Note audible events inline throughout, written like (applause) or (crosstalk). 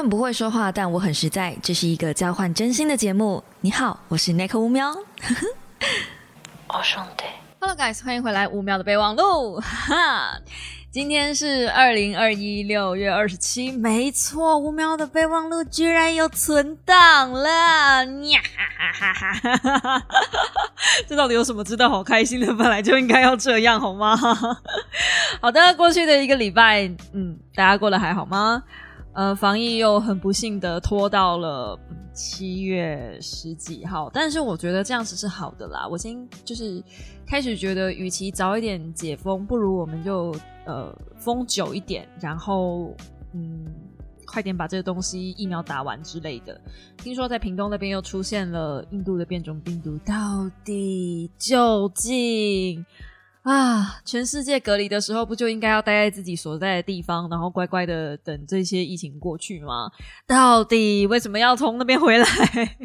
很不会说话，但我很实在。这是一个交换真心的节目。你好，我是 Nick 乌喵。(laughs) 哦，兄弟，Hello guys，欢迎回来五秒的备忘录。哈，(laughs) 今天是二零二一六月二十七，没错，五秒的备忘录居然有存档了，呀哈哈哈哈哈哈！这到底有什么值得好开心的？本来就应该要这样，好吗？(laughs) 好的，过去的一个礼拜，嗯，大家过得还好吗？呃，防疫又很不幸的拖到了七月十几号，但是我觉得这样子是好的啦。我先就是开始觉得，与其早一点解封，不如我们就呃封久一点，然后嗯快点把这个东西疫苗打完之类的。听说在屏东那边又出现了印度的变种病毒，到底究竟？啊！全世界隔离的时候，不就应该要待在自己所在的地方，然后乖乖的等这些疫情过去吗？到底为什么要从那边回来？(laughs)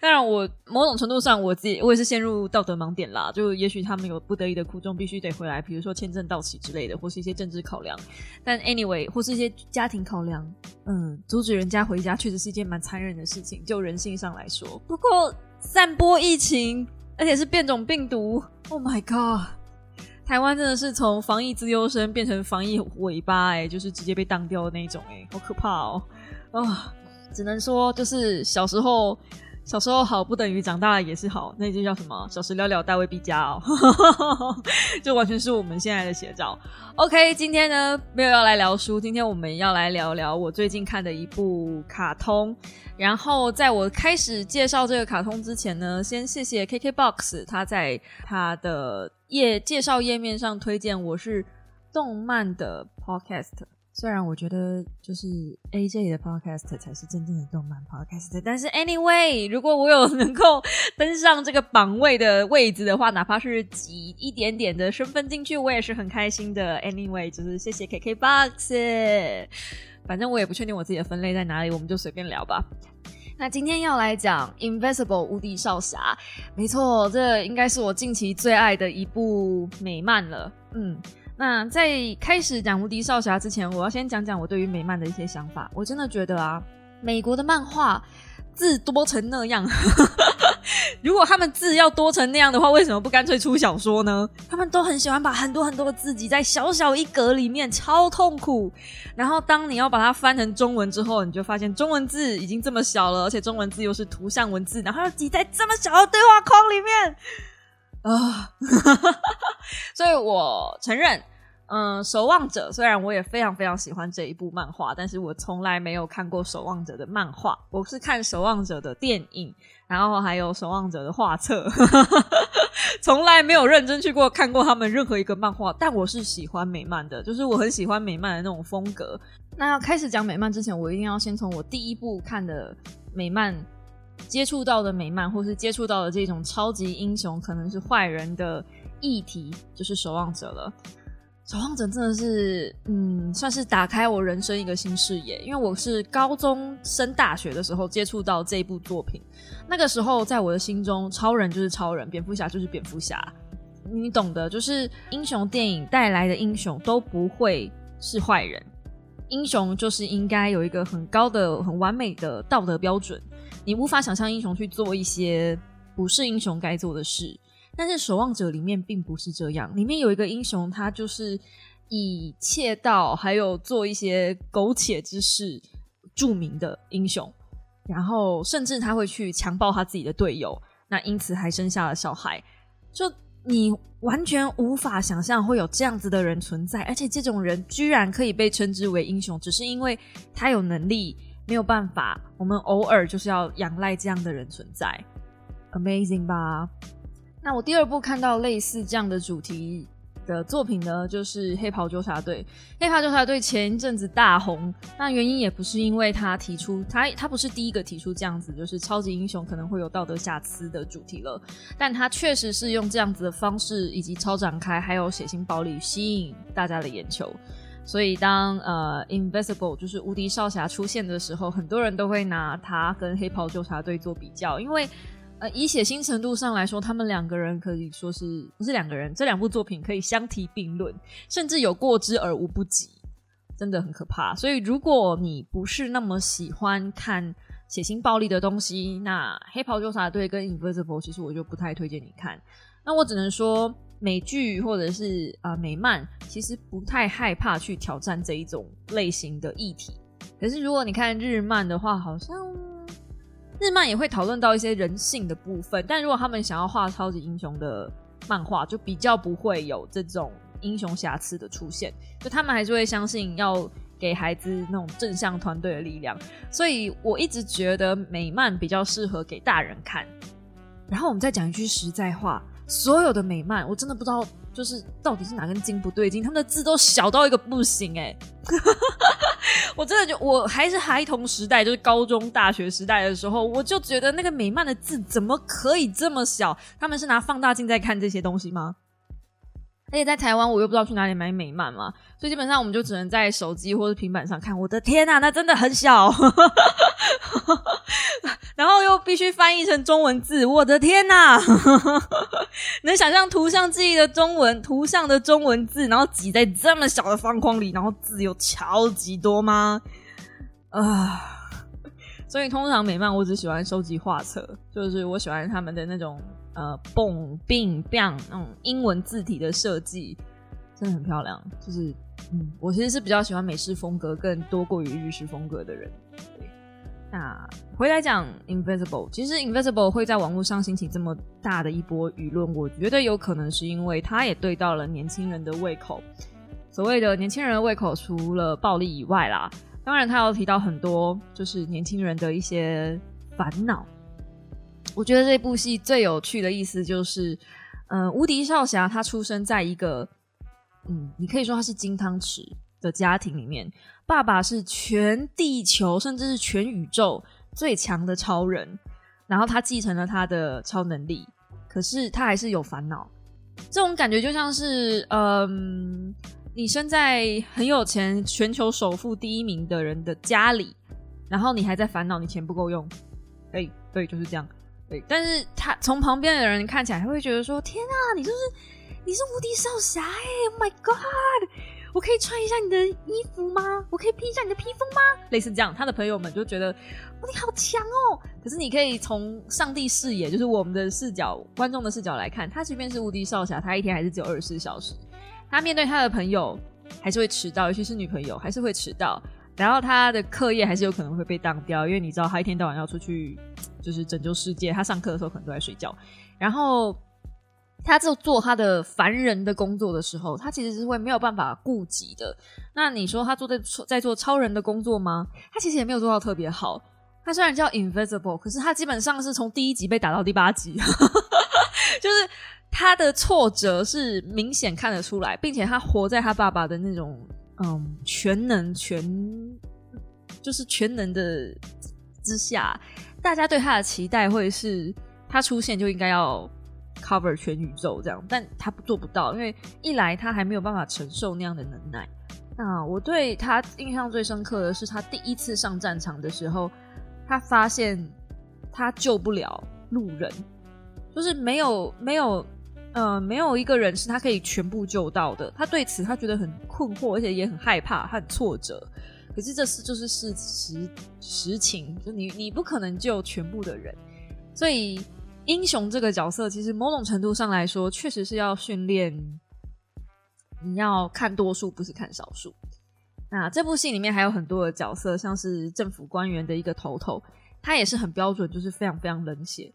当然，我某种程度上，我自己我也是陷入道德盲点啦。就也许他们有不得已的苦衷，必须得回来，比如说签证到期之类的，或是一些政治考量。但 anyway，或是一些家庭考量，嗯，阻止人家回家确实是一件蛮残忍的事情，就人性上来说。不过，散播疫情。而且是变种病毒，Oh my god！台湾真的是从防疫自优生变成防疫尾巴，哎，就是直接被当掉的那种，哎，好可怕哦！啊，只能说就是小时候。小时候好不等于长大了也是好，那就叫什么？小时了了，大未必佳哦，(laughs) 就完全是我们现在的写照。OK，今天呢没有要来聊书，今天我们要来聊聊我最近看的一部卡通。然后在我开始介绍这个卡通之前呢，先谢谢 KKBOX，他在他的页介绍页面上推荐我是动漫的 Podcast。虽然我觉得就是 A J 的 Podcast 才是真正的动漫 Podcast，但是 Anyway，如果我有能够登上这个榜位的位置的话，哪怕是挤一点点的身份进去，我也是很开心的。Anyway，就是谢谢 KK Box，反正我也不确定我自己的分类在哪里，我们就随便聊吧。那今天要来讲 Invisible 无敌少侠，没错，这应该是我近期最爱的一部美漫了。嗯。那在开始讲无敌少侠之前，我要先讲讲我对于美漫的一些想法。我真的觉得啊，美国的漫画字多成那样，(laughs) 如果他们字要多成那样的话，为什么不干脆出小说呢？他们都很喜欢把很多很多的字挤在小小一格里面，超痛苦。然后当你要把它翻成中文之后，你就发现中文字已经这么小了，而且中文字又是图像文字，然后要挤在这么小的对话框里面啊！(laughs) 所以我承认。嗯，守望者虽然我也非常非常喜欢这一部漫画，但是我从来没有看过守望者的漫画。我是看守望者的电影，然后还有守望者的画册，(laughs) 从来没有认真去过看过他们任何一个漫画。但我是喜欢美漫的，就是我很喜欢美漫的那种风格。那要开始讲美漫之前，我一定要先从我第一部看的美漫接触到的美漫，或是接触到的这种超级英雄可能是坏人的议题，就是守望者了。守望者真的是，嗯，算是打开我人生一个新视野。因为我是高中升大学的时候接触到这部作品，那个时候在我的心中，超人就是超人，蝙蝠侠就是蝙蝠侠，你懂的，就是英雄电影带来的英雄都不会是坏人，英雄就是应该有一个很高的、很完美的道德标准，你无法想象英雄去做一些不是英雄该做的事。但是守望者里面并不是这样，里面有一个英雄，他就是以窃盗还有做一些苟且之事著名的英雄，然后甚至他会去强暴他自己的队友，那因此还生下了小孩。就你完全无法想象会有这样子的人存在，而且这种人居然可以被称之为英雄，只是因为他有能力，没有办法，我们偶尔就是要仰赖这样的人存在，amazing 吧？那我第二部看到类似这样的主题的作品呢，就是《黑袍纠察队》。《黑袍纠察队》前一阵子大红，那原因也不是因为他提出他他不是第一个提出这样子，就是超级英雄可能会有道德瑕疵的主题了，但他确实是用这样子的方式以及超展开还有血腥暴力吸引大家的眼球。所以当呃《Invisible》就是无敌少侠出现的时候，很多人都会拿他跟《黑袍纠察队》做比较，因为。呃，以血腥程度上来说，他们两个人可以说是不是两个人？这两部作品可以相提并论，甚至有过之而无不及。真的很可怕。所以如果你不是那么喜欢看血腥暴力的东西，那《黑袍纠察队》跟《Invisible》其实我就不太推荐你看。那我只能说，美剧或者是啊美漫，其实不太害怕去挑战这一种类型的议题。可是如果你看日漫的话，好像日漫也会讨论到一些人性的部分。但如果他们想要画超级英雄的漫画，就比较不会有这种英雄瑕疵的出现。就他们还是会相信要给孩子那种正向团队的力量。所以我一直觉得美漫比较适合给大人看。然后我们再讲一句实在话。所有的美漫，我真的不知道，就是到底是哪根筋不对劲，他们的字都小到一个不行哎！(laughs) 我真的就我还是孩童时代，就是高中、大学时代的时候，我就觉得那个美漫的字怎么可以这么小？他们是拿放大镜在看这些东西吗？而且在台湾，我又不知道去哪里买美漫嘛，所以基本上我们就只能在手机或者平板上看。我的天呐，那真的很小，(laughs) 然后又必须翻译成中文字。我的天呐，(laughs) 能想象图像记忆的中文图像的中文字，然后挤在这么小的方框里，然后字有超级多吗？啊！所以通常美漫我只喜欢收集画册，就是我喜欢他们的那种。呃，蹦、并、棒那种英文字体的设计真的很漂亮。就是，嗯，我其实是比较喜欢美式风格更多过于日式风格的人。那回来讲 Invisible，其实 Invisible 会在网络上兴起这么大的一波舆论，我觉得有可能是因为它也对到了年轻人的胃口。所谓的年轻人的胃口，除了暴力以外啦，当然他要提到很多就是年轻人的一些烦恼。我觉得这部戏最有趣的意思就是，嗯，无敌少侠他出生在一个，嗯，你可以说他是金汤匙的家庭里面，爸爸是全地球甚至是全宇宙最强的超人，然后他继承了他的超能力，可是他还是有烦恼，这种感觉就像是，嗯，你生在很有钱、全球首富第一名的人的家里，然后你还在烦恼你钱不够用，哎，对，就是这样。但是他从旁边的人看起来，他会觉得说：“天啊，你就是你是无敌少侠哎！Oh my god，我可以穿一下你的衣服吗？我可以披一下你的披风吗？”类似这样，他的朋友们就觉得：“哦，你好强哦！”可是你可以从上帝视野，就是我们的视角、观众的视角来看，他即便是无敌少侠，他一天还是只有二十四小时。他面对他的朋友，还是会迟到，尤其是女朋友，还是会迟到。然后他的课业还是有可能会被当掉，因为你知道他一天到晚要出去就是拯救世界，他上课的时候可能都在睡觉。然后他就做他的凡人的工作的时候，他其实是会没有办法顾及的。那你说他做在在做超人的工作吗？他其实也没有做到特别好。他虽然叫 Invisible，可是他基本上是从第一集被打到第八集，(laughs) 就是他的挫折是明显看得出来，并且他活在他爸爸的那种。嗯，全能全就是全能的之下，大家对他的期待会是他出现就应该要 cover 全宇宙这样，但他做不到，因为一来他还没有办法承受那样的能耐。那我对他印象最深刻的是他第一次上战场的时候，他发现他救不了路人，就是没有没有。呃，没有一个人是他可以全部救到的。他对此他觉得很困惑，而且也很害怕，他很挫折。可是这是就是事实实情，就你你不可能救全部的人。所以英雄这个角色，其实某种程度上来说，确实是要训练你要看多数，不是看少数。那这部戏里面还有很多的角色，像是政府官员的一个头头，他也是很标准，就是非常非常冷血。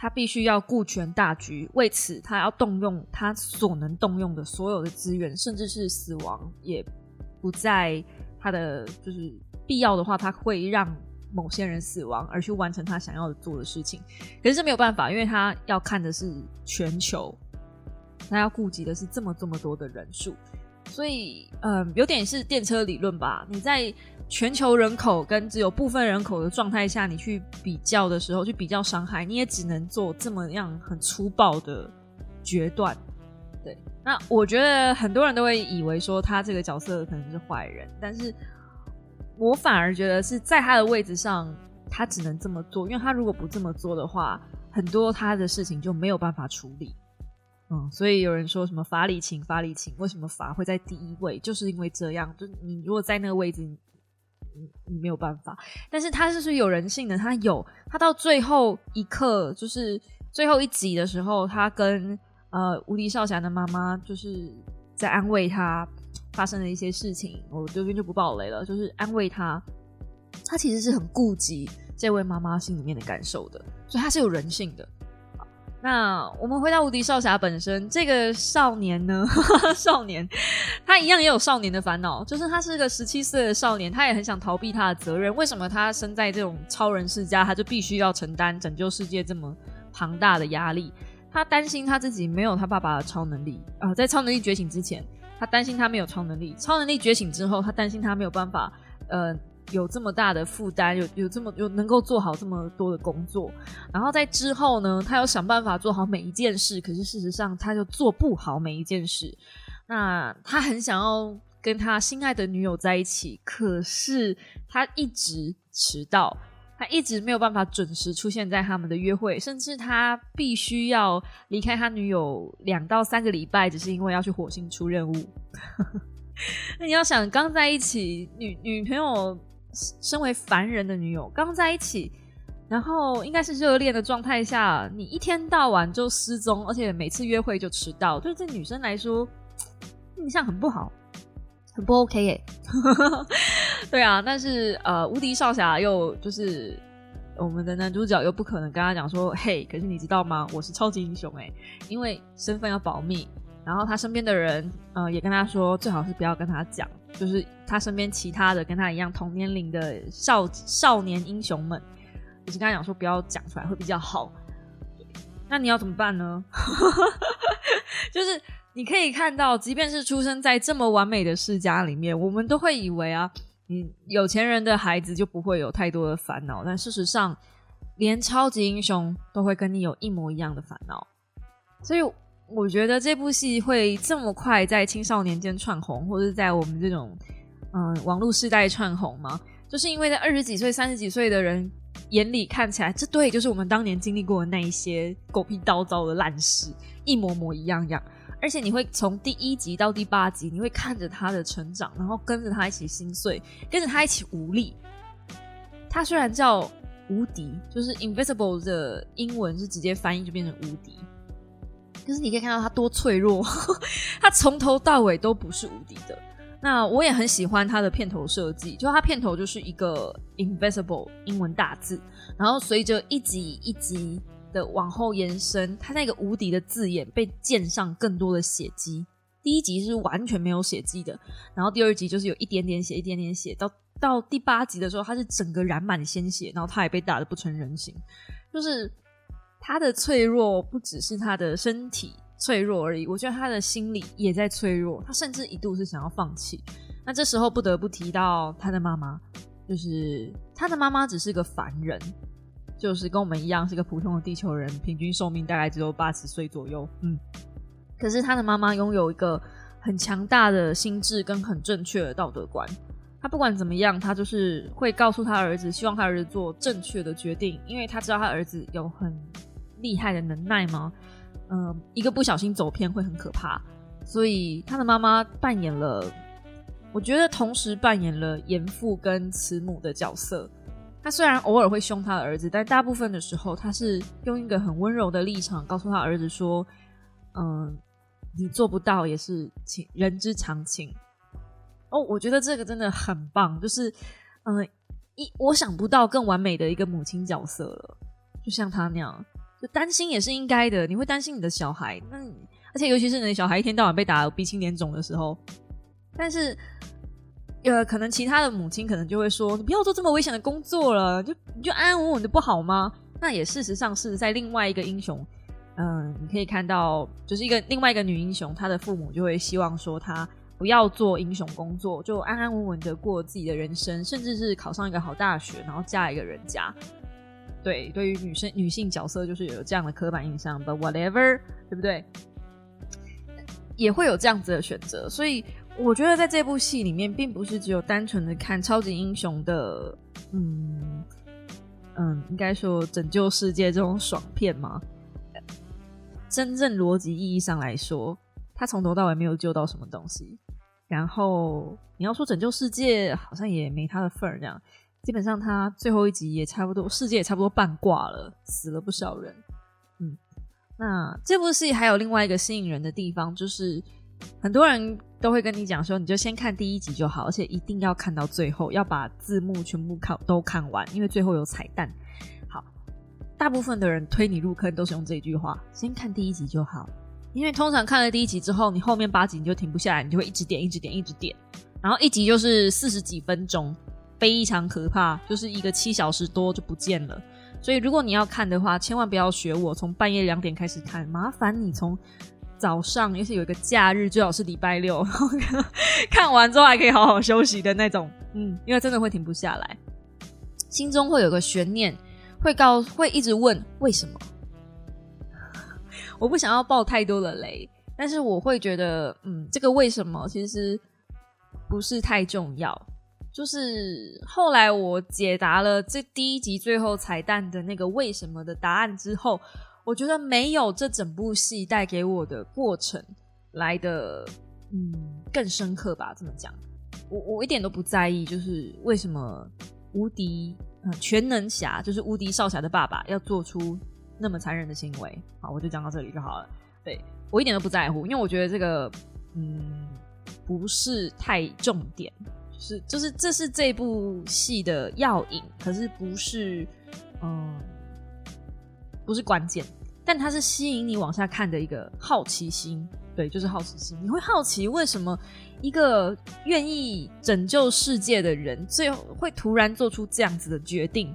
他必须要顾全大局，为此他要动用他所能动用的所有的资源，甚至是死亡也不在他的就是必要的话，他会让某些人死亡，而去完成他想要做的事情。可是这没有办法，因为他要看的是全球，他要顾及的是这么这么多的人数，所以嗯，有点是电车理论吧？你在。全球人口跟只有部分人口的状态下，你去比较的时候，去比较伤害，你也只能做这么样很粗暴的决断。对，那我觉得很多人都会以为说他这个角色可能是坏人，但是我反而觉得是在他的位置上，他只能这么做，因为他如果不这么做的话，很多他的事情就没有办法处理。嗯，所以有人说什么法理情，法理情，为什么法会在第一位？就是因为这样，就你如果在那个位置，你你没有办法。但是他是有人性的，他有，他到最后一刻，就是最后一集的时候，他跟呃无敌少侠的妈妈就是在安慰他发生的一些事情，我这边就不爆雷了，就是安慰他，他其实是很顾及这位妈妈心里面的感受的，所以他是有人性的。那我们回到无敌少侠本身，这个少年呢，(laughs) 少年他一样也有少年的烦恼，就是他是个十七岁的少年，他也很想逃避他的责任。为什么他生在这种超人世家，他就必须要承担拯救世界这么庞大的压力？他担心他自己没有他爸爸的超能力啊，在超能力觉醒之前，他担心他没有超能力；超能力觉醒之后，他担心他没有办法呃。有这么大的负担，有有这么有能够做好这么多的工作，然后在之后呢，他要想办法做好每一件事，可是事实上他就做不好每一件事。那他很想要跟他心爱的女友在一起，可是他一直迟到，他一直没有办法准时出现在他们的约会，甚至他必须要离开他女友两到三个礼拜，只是因为要去火星出任务。(laughs) 那你要想刚在一起，女女朋友。身为凡人的女友刚在一起，然后应该是热恋的状态下，你一天到晚就失踪，而且每次约会就迟到，对这女生来说印象很不好，很不 OK 耶。(laughs) 对啊，但是呃，无敌少侠又就是我们的男主角又不可能跟他讲说，嘿，可是你知道吗？我是超级英雄哎，因为身份要保密。然后他身边的人，呃，也跟他说，最好是不要跟他讲，就是他身边其他的跟他一样同年龄的少少年英雄们，就是跟他讲说不要讲出来会比较好。那你要怎么办呢？(laughs) 就是你可以看到，即便是出生在这么完美的世家里面，我们都会以为啊，你有钱人的孩子就不会有太多的烦恼，但事实上，连超级英雄都会跟你有一模一样的烦恼，所以。我觉得这部戏会这么快在青少年间窜红，或者在我们这种嗯网络时代窜红吗？就是因为在二十几岁、三十几岁的人眼里看起来，这对就是我们当年经历过的那一些狗屁叨糟的烂事，一模模一样样。而且你会从第一集到第八集，你会看着他的成长，然后跟着他一起心碎，跟着他一起无力。他虽然叫无敌，就是 invisible 的英文是直接翻译就变成无敌。可是你可以看到他多脆弱，(laughs) 他从头到尾都不是无敌的。那我也很喜欢他的片头设计，就他片头就是一个 invisible 英文大字，然后随着一集一集的往后延伸，他那个无敌的字眼被溅上更多的血迹。第一集是完全没有血迹的，然后第二集就是有一点点血，一点点血，到到第八集的时候，他是整个染满鲜血，然后他也被打的不成人形，就是。他的脆弱不只是他的身体脆弱而已，我觉得他的心理也在脆弱。他甚至一度是想要放弃。那这时候不得不提到他的妈妈，就是他的妈妈只是个凡人，就是跟我们一样是个普通的地球人，平均寿命大概只有八十岁左右。嗯，可是他的妈妈拥有一个很强大的心智跟很正确的道德观。他不管怎么样，他就是会告诉他儿子，希望他儿子做正确的决定，因为他知道他儿子有很。厉害的能耐吗？嗯，一个不小心走偏会很可怕，所以他的妈妈扮演了，我觉得同时扮演了严父跟慈母的角色。他虽然偶尔会凶他的儿子，但大部分的时候，他是用一个很温柔的立场告诉他儿子说：“嗯，你做不到也是情人之常情。”哦，我觉得这个真的很棒，就是嗯，一我想不到更完美的一个母亲角色了，就像他那样。就担心也是应该的，你会担心你的小孩，那而且尤其是你的小孩一天到晚被打鼻青脸肿的时候，但是呃，可能其他的母亲可能就会说，你不要做这么危险的工作了，就你就安安稳稳的不好吗？那也事实上是在另外一个英雄，嗯，你可以看到，就是一个另外一个女英雄，她的父母就会希望说她不要做英雄工作，就安安稳稳的过自己的人生，甚至是考上一个好大学，然后嫁一个人家。对，对于女生女性角色就是有这样的刻板印象，But whatever，对不对？也会有这样子的选择，所以我觉得在这部戏里面，并不是只有单纯的看超级英雄的，嗯嗯，应该说拯救世界这种爽片吗？真正逻辑意义上来说，他从头到尾没有救到什么东西。然后你要说拯救世界，好像也没他的份儿。这样，基本上他最后一集也差不多，世界也差不多半挂了，死了不少人。嗯，那这部戏还有另外一个吸引人的地方，就是很多人都会跟你讲说，你就先看第一集就好，而且一定要看到最后，要把字幕全部看都看完，因为最后有彩蛋。好，大部分的人推你入坑都是用这句话：先看第一集就好。因为通常看了第一集之后，你后面八集你就停不下来，你就会一直点、一直点、一直点，然后一集就是四十几分钟，非常可怕，就是一个七小时多就不见了。所以如果你要看的话，千万不要学我，从半夜两点开始看，麻烦你从早上，尤其有一个假日，最好是礼拜六，(laughs) 看完之后还可以好好休息的那种。嗯，因为真的会停不下来，心中会有个悬念，会告，会一直问为什么。我不想要爆太多的雷，但是我会觉得，嗯，这个为什么其实不是太重要。就是后来我解答了这第一集最后彩蛋的那个为什么的答案之后，我觉得没有这整部戏带给我的过程来的，嗯，更深刻吧。这么讲，我我一点都不在意，就是为什么无敌嗯全能侠，就是无敌少侠的爸爸要做出。那么残忍的行为，好，我就讲到这里就好了。对我一点都不在乎，因为我觉得这个，嗯，不是太重点，是就是这是这部戏的要引，可是不是，嗯，不是关键，但它是吸引你往下看的一个好奇心。对，就是好奇心，你会好奇为什么一个愿意拯救世界的人，最后会突然做出这样子的决定，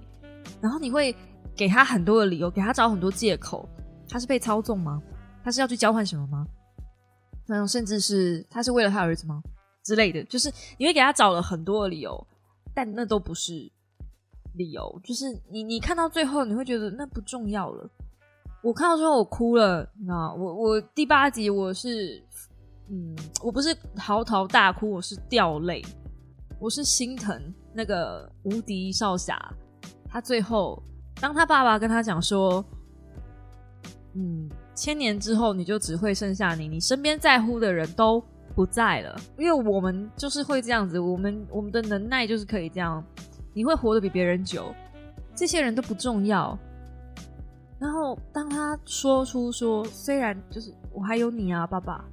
然后你会。给他很多的理由，给他找很多借口。他是被操纵吗？他是要去交换什么吗？那甚至是他是为了他儿子吗？之类的，就是你会给他找了很多的理由，但那都不是理由。就是你你看到最后，你会觉得那不重要了。我看到最后我哭了，那我我第八集我是嗯，我不是嚎啕大哭，我是掉泪，我是心疼那个无敌少侠，他最后。当他爸爸跟他讲说：“嗯，千年之后你就只会剩下你，你身边在乎的人都不在了，因为我们就是会这样子，我们我们的能耐就是可以这样，你会活得比别人久，这些人都不重要。”然后当他说出说：“虽然就是我还有你啊，爸爸，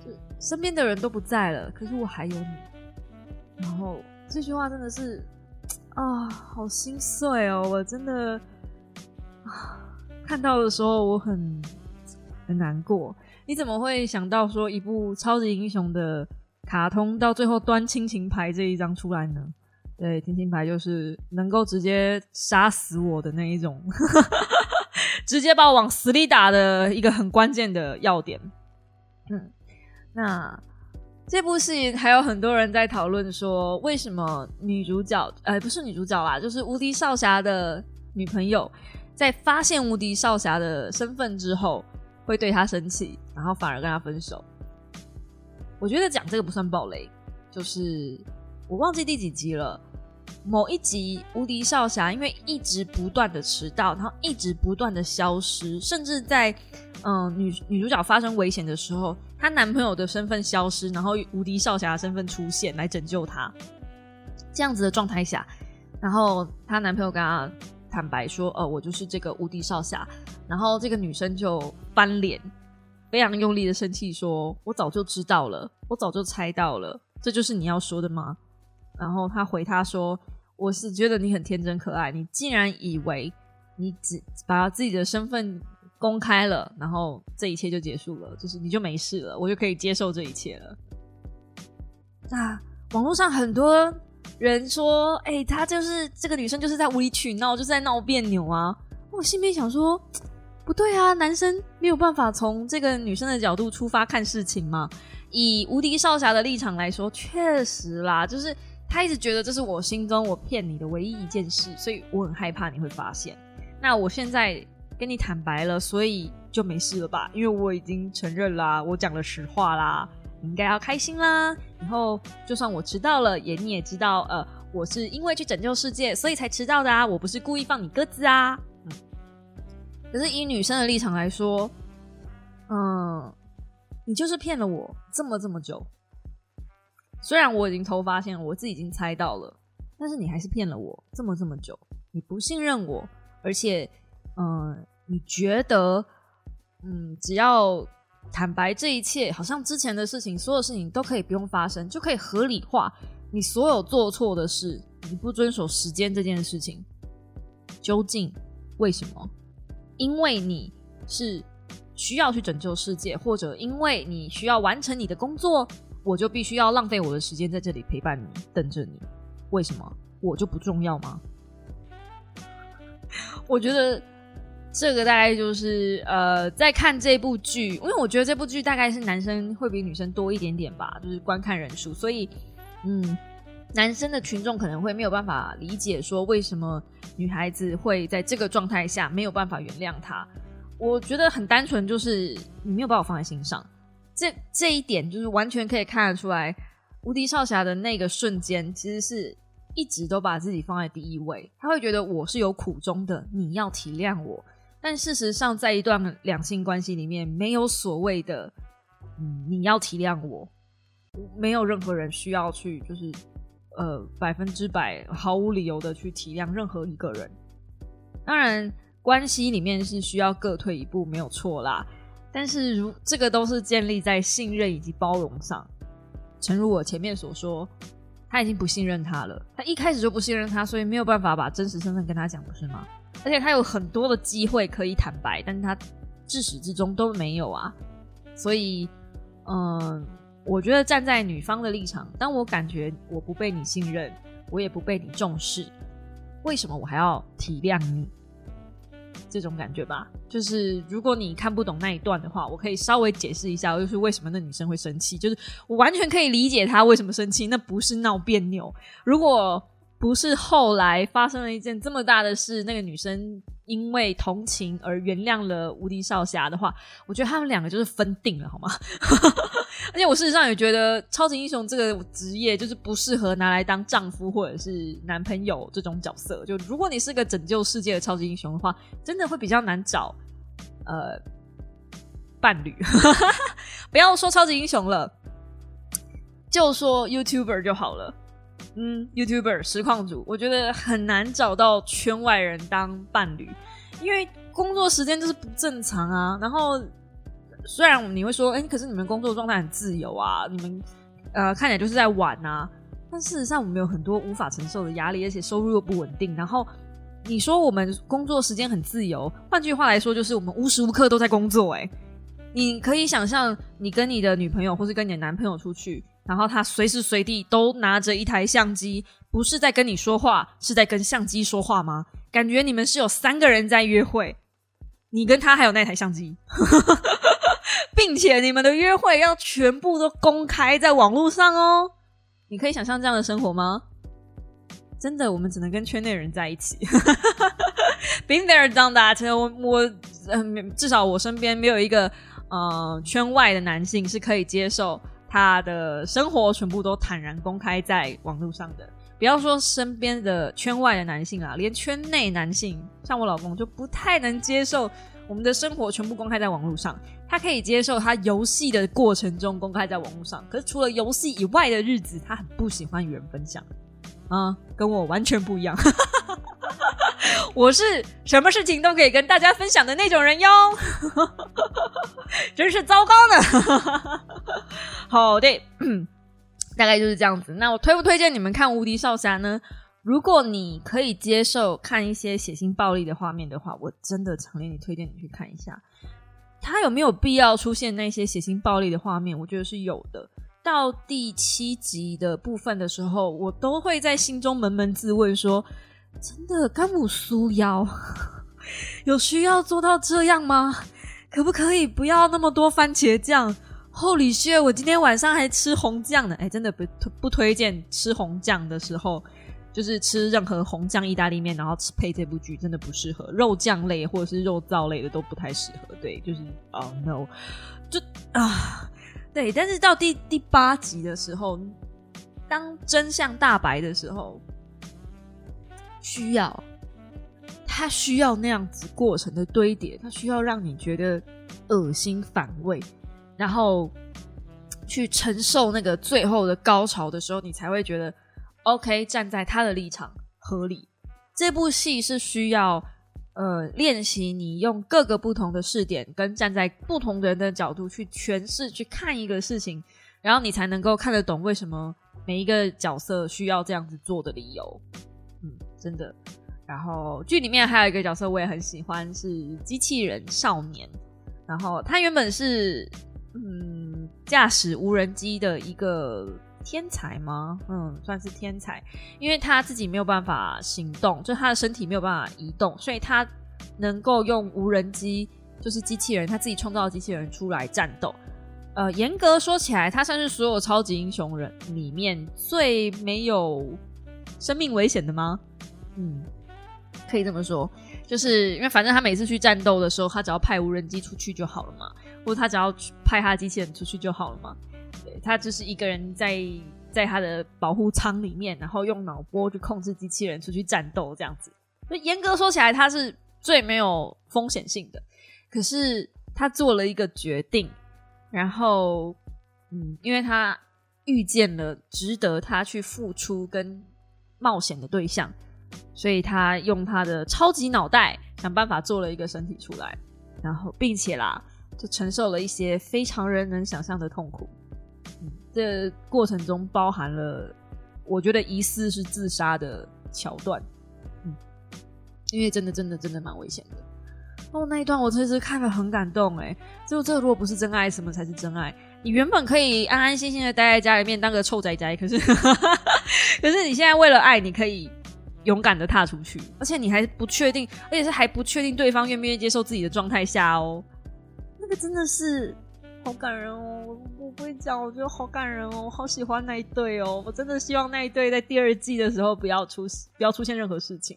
就身边的人都不在了，可是我还有你。”然后这句话真的是。啊，好心碎哦！我真的啊，看到的时候我很很难过。你怎么会想到说一部超级英雄的卡通到最后端亲情牌这一张出来呢？对，亲情牌就是能够直接杀死我的那一种，(laughs) 直接把我往死里打的一个很关键的要点。嗯，那。这部戏还有很多人在讨论说，为什么女主角，呃，不是女主角啦，就是无敌少侠的女朋友，在发现无敌少侠的身份之后，会对他生气，然后反而跟他分手。我觉得讲这个不算暴雷，就是我忘记第几集了。某一集，无敌少侠因为一直不断的迟到，然后一直不断的消失，甚至在嗯女女主角发生危险的时候，她男朋友的身份消失，然后无敌少侠的身份出现来拯救她。这样子的状态下，然后她男朋友跟她坦白说：“哦，我就是这个无敌少侠。”然后这个女生就翻脸，非常用力的生气说：“我早就知道了，我早就猜到了，这就是你要说的吗？”然后他回他说。我是觉得你很天真可爱，你竟然以为你只把自己的身份公开了，然后这一切就结束了，就是你就没事了，我就可以接受这一切了。那网络上很多人说，哎，她就是这个女生就是在无理取闹，就是在闹别扭啊。我心里面想说，不对啊，男生没有办法从这个女生的角度出发看事情吗？以无敌少侠的立场来说，确实啦，就是。他一直觉得这是我心中我骗你的唯一一件事，所以我很害怕你会发现。那我现在跟你坦白了，所以就没事了吧？因为我已经承认啦，我讲了实话啦，你应该要开心啦。以后就算我迟到了，也你也知道，呃，我是因为去拯救世界，所以才迟到的啊，我不是故意放你鸽子啊。可是以女生的立场来说，嗯，你就是骗了我这么这么久。虽然我已经偷发现了，我自己已经猜到了，但是你还是骗了我这么这么久。你不信任我，而且，嗯，你觉得，嗯，只要坦白这一切，好像之前的事情，所有事情都可以不用发生，就可以合理化你所有做错的事，你不遵守时间这件事情，究竟为什么？因为你是需要去拯救世界，或者因为你需要完成你的工作，我就必须要浪费我的时间在这里陪伴你，等着你。为什么？我就不重要吗？(laughs) 我觉得这个大概就是呃，在看这部剧，因为我觉得这部剧大概是男生会比女生多一点点吧，就是观看人数，所以嗯，男生的群众可能会没有办法理解说为什么女孩子会在这个状态下没有办法原谅他。我觉得很单纯，就是你没有把我放在心上，这这一点就是完全可以看得出来，无敌少侠的那个瞬间其实是。一直都把自己放在第一位，他会觉得我是有苦衷的，你要体谅我。但事实上，在一段两性关系里面，没有所谓的“嗯，你要体谅我”，没有任何人需要去就是呃百分之百毫无理由的去体谅任何一个人。当然，关系里面是需要各退一步，没有错啦。但是如这个都是建立在信任以及包容上。诚如我前面所说。他已经不信任他了，他一开始就不信任他，所以没有办法把真实身份跟他讲，不是吗？而且他有很多的机会可以坦白，但他自始至终都没有啊。所以，嗯，我觉得站在女方的立场，当我感觉我不被你信任，我也不被你重视，为什么我还要体谅你？这种感觉吧，就是如果你看不懂那一段的话，我可以稍微解释一下，就是为什么那女生会生气。就是我完全可以理解她为什么生气，那不是闹别扭。如果不是后来发生了一件这么大的事，那个女生因为同情而原谅了无敌少侠的话，我觉得他们两个就是分定了，好吗？(laughs) 而且我事实上也觉得超级英雄这个职业就是不适合拿来当丈夫或者是男朋友这种角色。就如果你是个拯救世界的超级英雄的话，真的会比较难找呃伴侣。(laughs) 不要说超级英雄了，就说 YouTuber 就好了。嗯，YouTuber 实况组，我觉得很难找到圈外人当伴侣，因为工作时间就是不正常啊。然后虽然你会说，哎，可是你们工作状态很自由啊，你们呃看起来就是在玩啊，但事实上我们有很多无法承受的压力，而且收入又不稳定。然后你说我们工作时间很自由，换句话来说，就是我们无时无刻都在工作。哎，你可以想象，你跟你的女朋友或是跟你的男朋友出去。然后他随时随地都拿着一台相机，不是在跟你说话，是在跟相机说话吗？感觉你们是有三个人在约会，你跟他还有那台相机，(laughs) 并且你们的约会要全部都公开在网络上哦。你可以想象这样的生活吗？真的，我们只能跟圈内人在一起。(laughs) Been there, done that。我我，至少我身边没有一个呃圈外的男性是可以接受。他的生活全部都坦然公开在网络上的，不要说身边的圈外的男性啊，连圈内男性，像我老公就不太能接受我们的生活全部公开在网络上。他可以接受他游戏的过程中公开在网络上，可是除了游戏以外的日子，他很不喜欢与人分享。啊，跟我完全不一样。(laughs) 我是什么事情都可以跟大家分享的那种人哟，(laughs) 真是糟糕呢。(laughs) 好的，(clears throat) 大概就是这样子。那我推不推荐你们看《无敌少侠》呢？如果你可以接受看一些血腥暴力的画面的话，我真的强烈你推荐你去看一下。他有没有必要出现那些血腥暴力的画面？我觉得是有的。到第七集的部分的时候，我都会在心中扪扪自问说。真的甘姆苏腰 (laughs) 有需要做到这样吗？可不可以不要那么多番茄酱？厚里血，我今天晚上还吃红酱呢。哎，真的不不推荐吃红酱的时候，就是吃任何红酱意大利面，然后配这部剧，真的不适合。肉酱类或者是肉燥类的都不太适合。对，就是哦 no，就啊，对。但是到第第八集的时候，当真相大白的时候。需要，他需要那样子过程的堆叠，他需要让你觉得恶心反胃，然后去承受那个最后的高潮的时候，你才会觉得 OK，站在他的立场合理。这部戏是需要呃练习你用各个不同的视点，跟站在不同人的角度去诠释、去看一个事情，然后你才能够看得懂为什么每一个角色需要这样子做的理由。嗯，真的。然后剧里面还有一个角色我也很喜欢，是机器人少年。然后他原本是嗯驾驶无人机的一个天才吗？嗯，算是天才，因为他自己没有办法行动，就他的身体没有办法移动，所以他能够用无人机，就是机器人，他自己创造的机器人出来战斗。呃，严格说起来，他算是所有超级英雄人里面最没有生命危险的吗？嗯。可以这么说，就是因为反正他每次去战斗的时候，他只要派无人机出去就好了嘛，或者他只要派他的机器人出去就好了嘛。他就是一个人在在他的保护舱里面，然后用脑波去控制机器人出去战斗这样子。所以严格说起来，他是最没有风险性的。可是他做了一个决定，然后嗯，因为他遇见了值得他去付出跟冒险的对象。所以他用他的超级脑袋想办法做了一个身体出来，然后并且啦，就承受了一些非常人能想象的痛苦。这过程中包含了我觉得疑似是自杀的桥段。嗯，因为真的真的真的蛮危险的。哦，那一段我其实看了很感动哎。就这如果不是真爱，什么才是真爱？你原本可以安安心心的待在家里面当个臭宅宅，可是 (laughs) 可是你现在为了爱，你可以。勇敢的踏出去，而且你还不确定，而且是还不确定对方愿不愿意接受自己的状态下哦，那个真的是好感人哦！我不会讲，我觉得好感人哦，我好喜欢那一对哦，我真的希望那一对在第二季的时候不要出不要出现任何事情。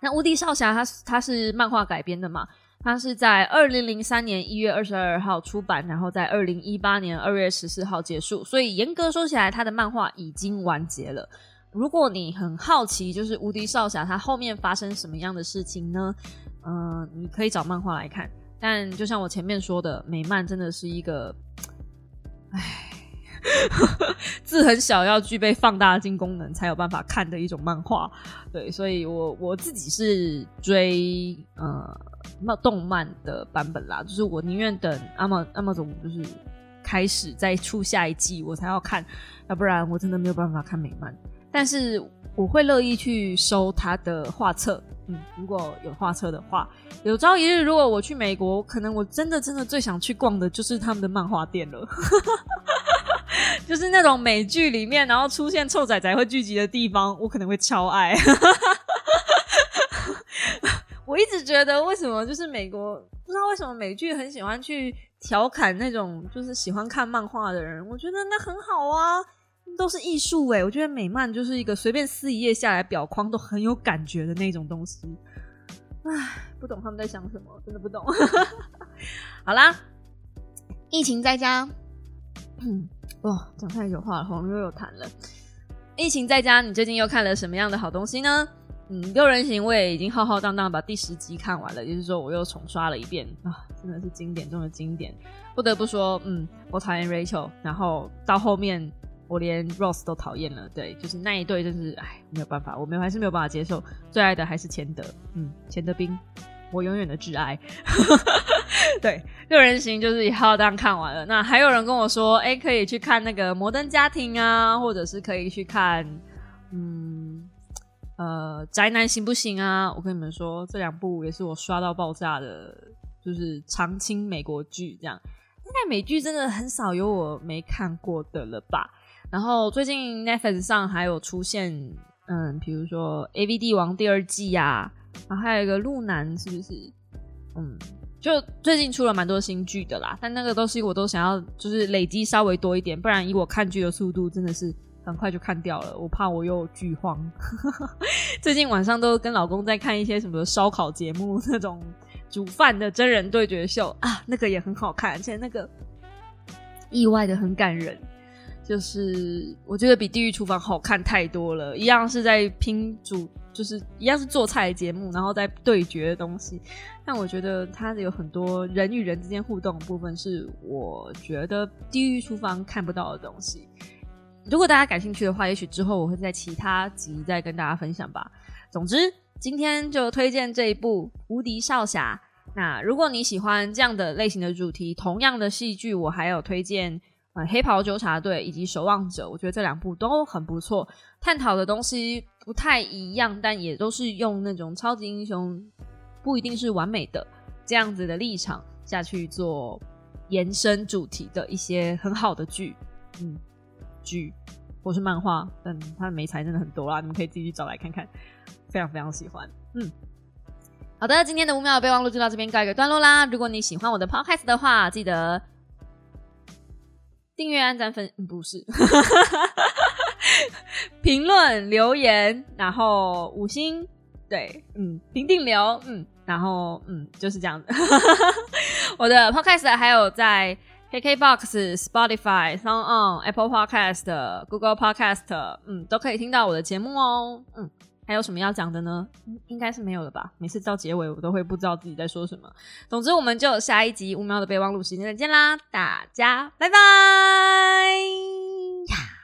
那《无敌少侠》它它是漫画改编的嘛？它是在二零零三年一月二十二号出版，然后在二零一八年二月十四号结束，所以严格说起来，它的漫画已经完结了。如果你很好奇，就是无敌少侠他后面发生什么样的事情呢？嗯，你可以找漫画来看。但就像我前面说的，美漫真的是一个，唉，(laughs) 字很小，要具备放大镜功能才有办法看的一种漫画。对，所以我我自己是追呃漫动漫的版本啦，就是我宁愿等阿玛阿玛总就是开始再出下一季我才要看，要不然我真的没有办法看美漫。但是我会乐意去收他的画册，嗯，如果有画册的话，有朝一日如果我去美国，可能我真的真的最想去逛的就是他们的漫画店了，(laughs) 就是那种美剧里面然后出现臭仔仔会聚集的地方，我可能会超爱。(laughs) 我一直觉得为什么就是美国不知道为什么美剧很喜欢去调侃那种就是喜欢看漫画的人，我觉得那很好啊。都是艺术哎，我觉得美漫就是一个随便撕一页下来，表框都很有感觉的那种东西。唉，不懂他们在想什么，真的不懂。(laughs) 好啦，疫情在家，哇，讲太久话了，喉咙又有痰了。疫情在家，你最近又看了什么样的好东西呢？嗯，六人行我也已经浩浩荡荡把第十集看完了，也就是说我又重刷了一遍啊，真的是经典中的经典。不得不说，嗯，我讨厌 Rachel，然后到后面。我连 Rose 都讨厌了，对，就是那一对，真是哎，没有办法，我们还是没有办法接受。最爱的还是钱德，嗯，钱德兵，我永远的挚爱。(laughs) 对，六人行就是以浩荡看完了。那还有人跟我说，哎，可以去看那个摩登家庭啊，或者是可以去看，嗯，呃，宅男行不行啊？我跟你们说，这两部也是我刷到爆炸的，就是长青美国剧，这样。现在美剧真的很少有我没看过的了吧？然后最近 Netflix 上还有出现，嗯，比如说《A V 帝王》第二季呀，然后还有一个《路南》，是不是？嗯，就最近出了蛮多新剧的啦。但那个东西我都想要，就是累积稍微多一点，不然以我看剧的速度，真的是很快就看掉了。我怕我又剧荒。(laughs) 最近晚上都跟老公在看一些什么烧烤节目，那种煮饭的真人对决秀啊，那个也很好看，而且那个意外的很感人。就是我觉得比《地狱厨房》好看太多了，一样是在拼煮，就是一样是做菜的节目，然后在对决的东西。但我觉得它有很多人与人之间互动的部分，是我觉得《地狱厨房》看不到的东西。如果大家感兴趣的话，也许之后我会在其他集再跟大家分享吧。总之，今天就推荐这一部《无敌少侠》。那如果你喜欢这样的类型的主题，同样的戏剧，我还有推荐呃《黑袍纠察队》以及《守望者》，我觉得这两部都很不错，探讨的东西不太一样，但也都是用那种超级英雄不一定是完美的这样子的立场下去做延伸主题的一些很好的剧，嗯，剧或是漫画，但它的美材真的很多啦，你们可以自己去找来看看，非常非常喜欢，嗯。好的，今天的五秒备忘录就到这边告一个段落啦。如果你喜欢我的 podcast 的话，记得订阅、按赞、分不是评论、留言，然后五星对，嗯，评定留，嗯，然后嗯，就是这样子。我的 podcast 还有在 KKBox、Spotify、Sound On、Apple Podcast、Google Podcast，嗯，都可以听到我的节目哦，嗯。还有什么要讲的呢？应该是没有了吧。每次到结尾，我都会不知道自己在说什么。总之，我们就下一集五秒的备忘录时间再见啦，大家拜拜呀。